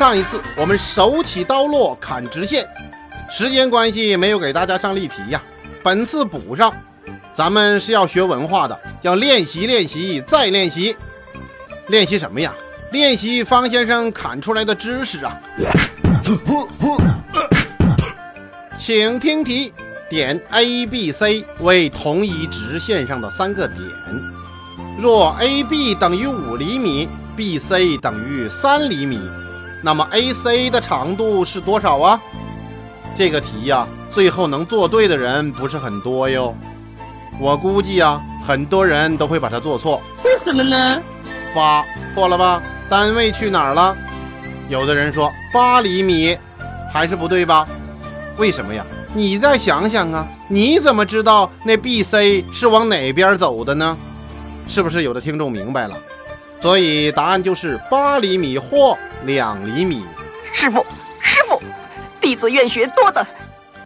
上一次我们手起刀落砍直线，时间关系没有给大家上例题呀。本次补上，咱们是要学文化的，要练习练习再练习。练习什么呀？练习方先生砍出来的知识啊！请听题：点 A、B、C 为同一直线上的三个点，若 AB 等于五厘米，BC 等于三厘米。那么 AC 的长度是多少啊？这个题呀，最后能做对的人不是很多哟。我估计呀，很多人都会把它做错。为什么呢？八错了吧？单位去哪儿了？有的人说八厘米，还是不对吧？为什么呀？你再想想啊，你怎么知道那 BC 是往哪边走的呢？是不是有的听众明白了？所以答案就是八厘米或。两厘米，师傅，师傅，弟子愿学多的。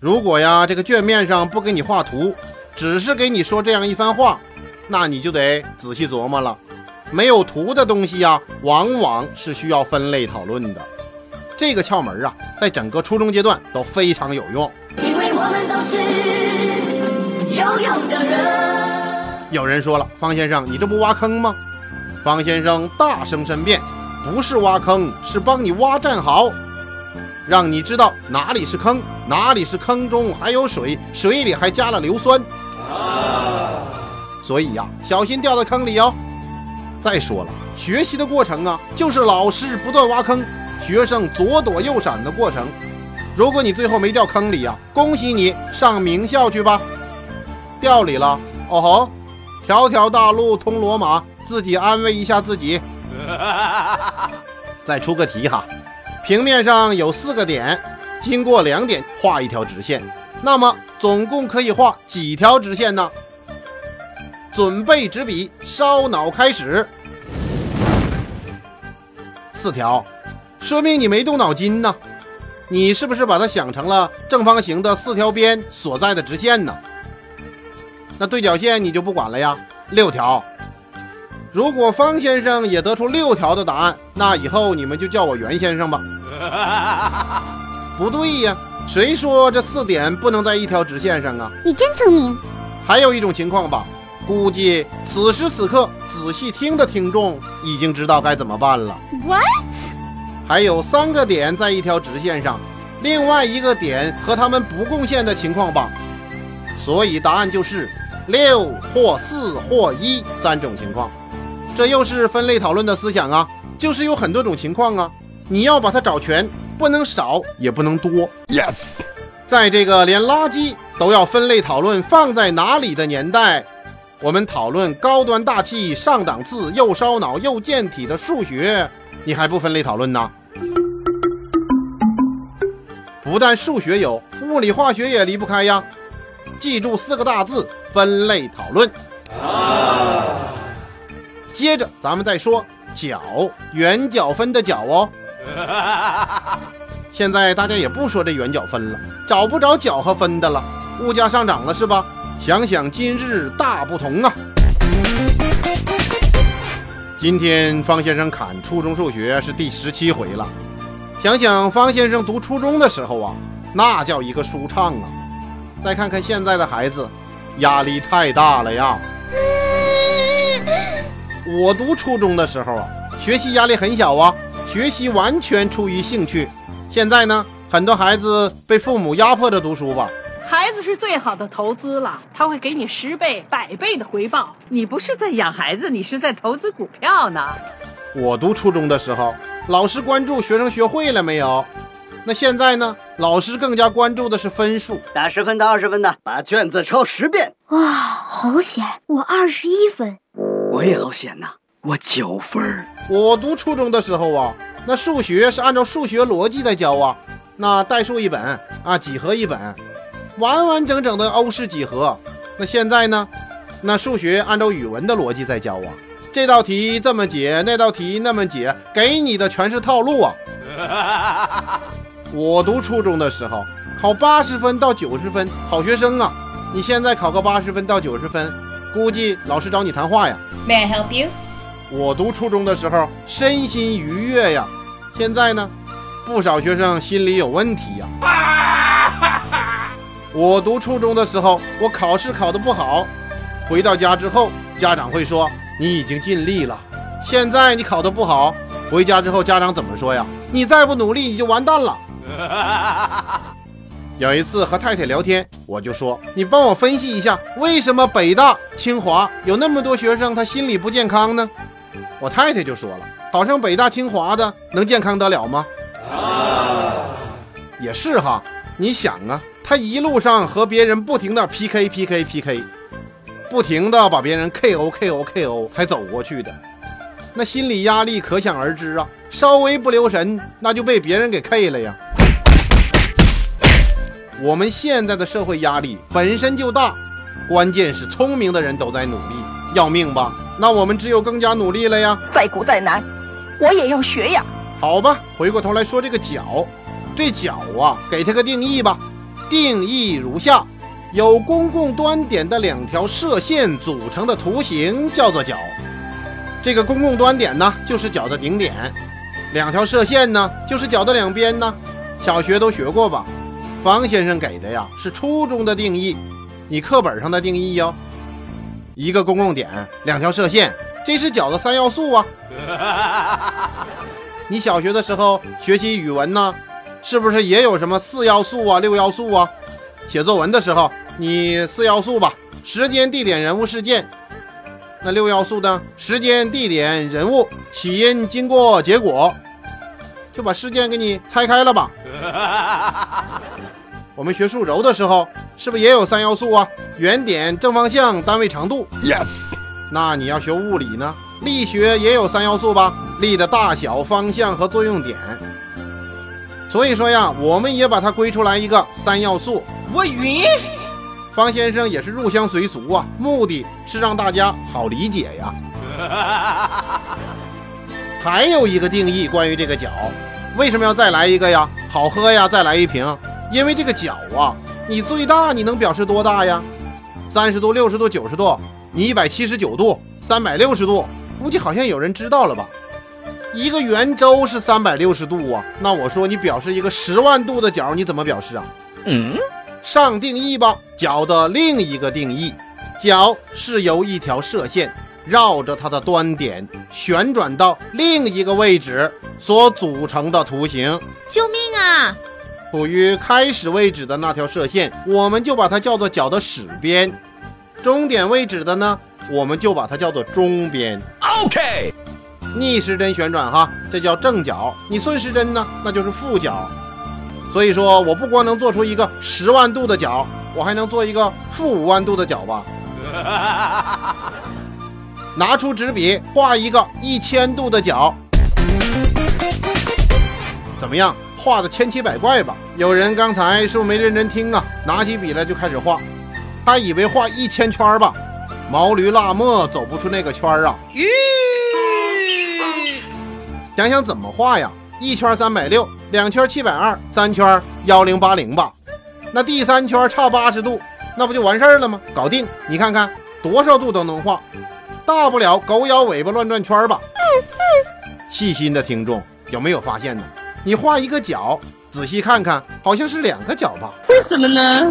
如果呀，这个卷面上不给你画图，只是给你说这样一番话，那你就得仔细琢磨了。没有图的东西呀，往往是需要分类讨论的。这个窍门啊，在整个初中阶段都非常有用。因为我们都是有用的人。有人说了，方先生，你这不挖坑吗？方先生大声申辩。不是挖坑，是帮你挖战壕，让你知道哪里是坑，哪里是坑中还有水，水里还加了硫酸。所以呀，小心掉到坑里哦。再说了，学习的过程啊，就是老师不断挖坑，学生左躲右闪的过程。如果你最后没掉坑里呀，恭喜你上名校去吧。掉里了，哦吼，条条大路通罗马，自己安慰一下自己。再出个题哈，平面上有四个点，经过两点画一条直线，那么总共可以画几条直线呢？准备纸笔，烧脑开始。四条，说明你没动脑筋呢。你是不是把它想成了正方形的四条边所在的直线呢？那对角线你就不管了呀。六条。如果方先生也得出六条的答案，那以后你们就叫我袁先生吧。不对呀，谁说这四点不能在一条直线上啊？你真聪明。还有一种情况吧，估计此时此刻仔细听的听众已经知道该怎么办了。What？还有三个点在一条直线上，另外一个点和他们不共线的情况吧。所以答案就是六或四或一三种情况。这又是分类讨论的思想啊，就是有很多种情况啊，你要把它找全，不能少也不能多。Yes，在这个连垃圾都要分类讨论放在哪里的年代，我们讨论高端大气上档次又烧脑又健体的数学，你还不分类讨论呢？不但数学有，物理化学也离不开呀。记住四个大字：分类讨论。接着咱们再说角，圆角分的角哦。现在大家也不说这圆角分了，找不着角和分的了。物价上涨了是吧？想想今日大不同啊！今天方先生砍初中数学是第十七回了。想想方先生读初中的时候啊，那叫一个舒畅啊！再看看现在的孩子，压力太大了呀。我读初中的时候啊，学习压力很小啊，学习完全出于兴趣。现在呢，很多孩子被父母压迫着读书吧。孩子是最好的投资了，他会给你十倍、百倍的回报。你不是在养孩子，你是在投资股票呢。我读初中的时候，老师关注学生学会了没有。那现在呢，老师更加关注的是分数，打十分到、二十分的，把卷子抄十遍。哇，好险！我二十一分。我也好险呐，我九分儿。我读初中的时候啊，那数学是按照数学逻辑在教啊，那代数一本啊，几何一本，完完整整的欧式几何。那现在呢，那数学按照语文的逻辑在教啊，这道题这么解，那道题那么解，给你的全是套路啊。我读初中的时候，考八十分到九十分，好学生啊。你现在考个八十分到九十分。估计老师找你谈话呀。May I help you？我读初中的时候身心愉悦呀，现在呢，不少学生心理有问题呀。我读初中的时候，我考试考得不好，回到家之后，家长会说你已经尽力了。现在你考得不好，回家之后家长怎么说呀？你再不努力，你就完蛋了。有一次和太太聊天，我就说：“你帮我分析一下，为什么北大、清华有那么多学生他心理不健康呢？”我太太就说了：“考上北大、清华的能健康得了吗？”啊也是哈，你想啊，他一路上和别人不停的 PK PK PK，不停的把别人 KO KO KO 才走过去的，那心理压力可想而知啊，稍微不留神，那就被别人给 K 了呀。我们现在的社会压力本身就大，关键是聪明的人都在努力，要命吧？那我们只有更加努力了呀！再苦再难，我也要学呀！好吧，回过头来说这个角，这角啊，给它个定义吧。定义如下：有公共端点的两条射线组成的图形叫做角。这个公共端点呢，就是角的顶点；两条射线呢，就是角的两边呢。小学都学过吧？方先生给的呀是初中的定义，你课本上的定义哟。一个公共点，两条射线，这是角的三要素啊。你小学的时候学习语文呢，是不是也有什么四要素啊、六要素啊？写作文的时候，你四要素吧，时间、地点、人物、事件。那六要素呢？时间、地点、人物、起因、经过、结果，就把事件给你拆开了吧。我们学数轴的时候，是不是也有三要素啊？原点、正方向、单位长度。Yes。那你要学物理呢？力学也有三要素吧？力的大小、方向和作用点。所以说呀，我们也把它归出来一个三要素。我晕。方先生也是入乡随俗啊，目的是让大家好理解呀。还有一个定义关于这个角，为什么要再来一个呀？好喝呀，再来一瓶。因为这个角啊，你最大你能表示多大呀？三十度、六十度、九十度，你一百七十九度、三百六十度，估计好像有人知道了吧？一个圆周是三百六十度啊，那我说你表示一个十万度的角，你怎么表示啊？嗯，上定义吧。角的另一个定义，角是由一条射线绕着它的端点旋转到另一个位置所组成的图形。救命啊！处于开始位置的那条射线，我们就把它叫做角的始边；终点位置的呢，我们就把它叫做中边。OK。逆时针旋转哈，这叫正角；你顺时针呢，那就是负角。所以说我不光能做出一个十万度的角，我还能做一个负五万度的角吧？拿出纸笔画一个一千度的角，怎么样？画的千奇百怪吧？有人刚才是不是没认真听啊？拿起笔来就开始画，他以为画一千圈吧？毛驴拉磨走不出那个圈啊！想想怎么画呀？一圈三百六，两圈七百二，三圈幺零八零吧？那第三圈差八十度，那不就完事儿了吗？搞定！你看看多少度都能画，大不了狗咬尾巴乱转圈吧。细心的听众有没有发现呢？你画一个角，仔细看看，好像是两个角吧？为什么呢？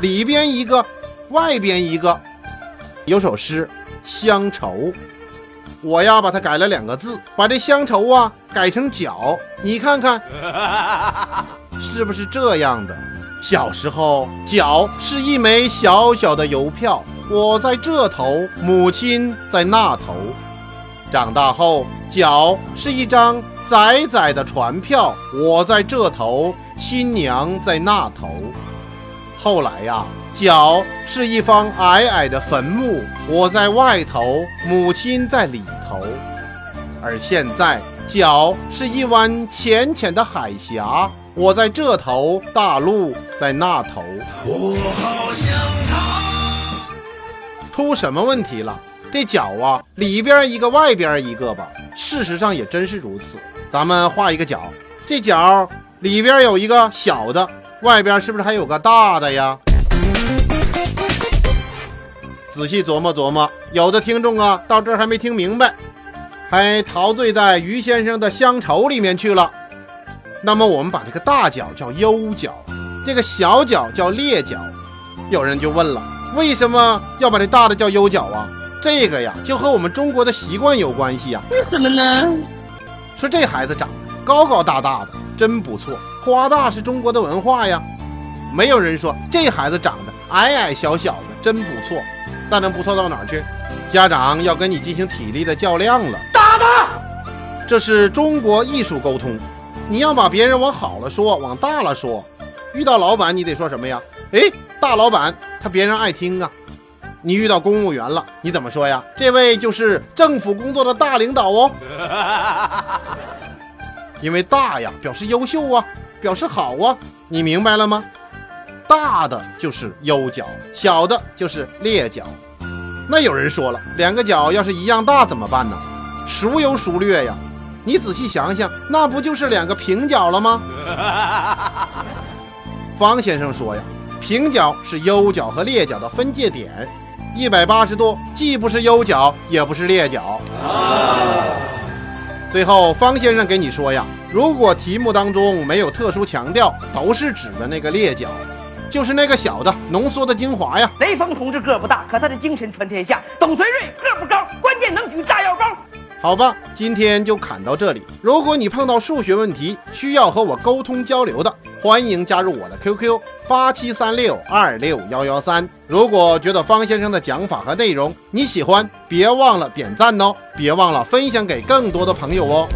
里边一个，外边一个。有首诗《乡愁》，我呀把它改了两个字，把这乡愁啊改成角，你看看 是不是这样的？小时候，角是一枚小小的邮票，我在这头，母亲在那头。长大后，角是一张仔仔的船票，我在这头，新娘在那头。后来呀，脚是一方矮矮的坟墓，我在外头，母亲在里头。而现在，脚是一湾浅浅的海峡，我在这头，大陆在那头。我好想他。出什么问题了？这脚啊，里边一个，外边一个吧。事实上也真是如此。咱们画一个角，这角里边有一个小的，外边是不是还有个大的呀？仔细琢磨琢磨，有的听众啊，到这儿还没听明白，还陶醉在于先生的乡愁里面去了。那么我们把这个大角叫优角，这个小角叫劣角。有人就问了，为什么要把这大的叫优角啊？这个呀，就和我们中国的习惯有关系呀。为什么呢？说这孩子长得高高大大的，真不错，夸大是中国的文化呀。没有人说这孩子长得矮矮小小的，真不错，但能不错到哪儿去？家长要跟你进行体力的较量了。打他！这是中国艺术沟通，你要把别人往好了说，往大了说。遇到老板，你得说什么呀？哎，大老板，他别人爱听啊。你遇到公务员了，你怎么说呀？这位就是政府工作的大领导哦。因为大呀，表示优秀啊，表示好啊，你明白了吗？大的就是优角，小的就是劣角。那有人说了，两个角要是一样大怎么办呢？孰优孰劣呀？你仔细想想，那不就是两个平角了吗？方先生说呀，平角是优角和劣角的分界点，一百八十度既不是优角，也不是劣角。最后，方先生给你说呀，如果题目当中没有特殊强调，都是指的那个劣角，就是那个小的浓缩的精华呀。雷锋同志个不大，可他的精神传天下。董存瑞个不高，关键能举炸药包。好吧，今天就砍到这里。如果你碰到数学问题需要和我沟通交流的，欢迎加入我的 QQ 八七三六二六幺幺三。如果觉得方先生的讲法和内容你喜欢，别忘了点赞哦，别忘了分享给更多的朋友哦。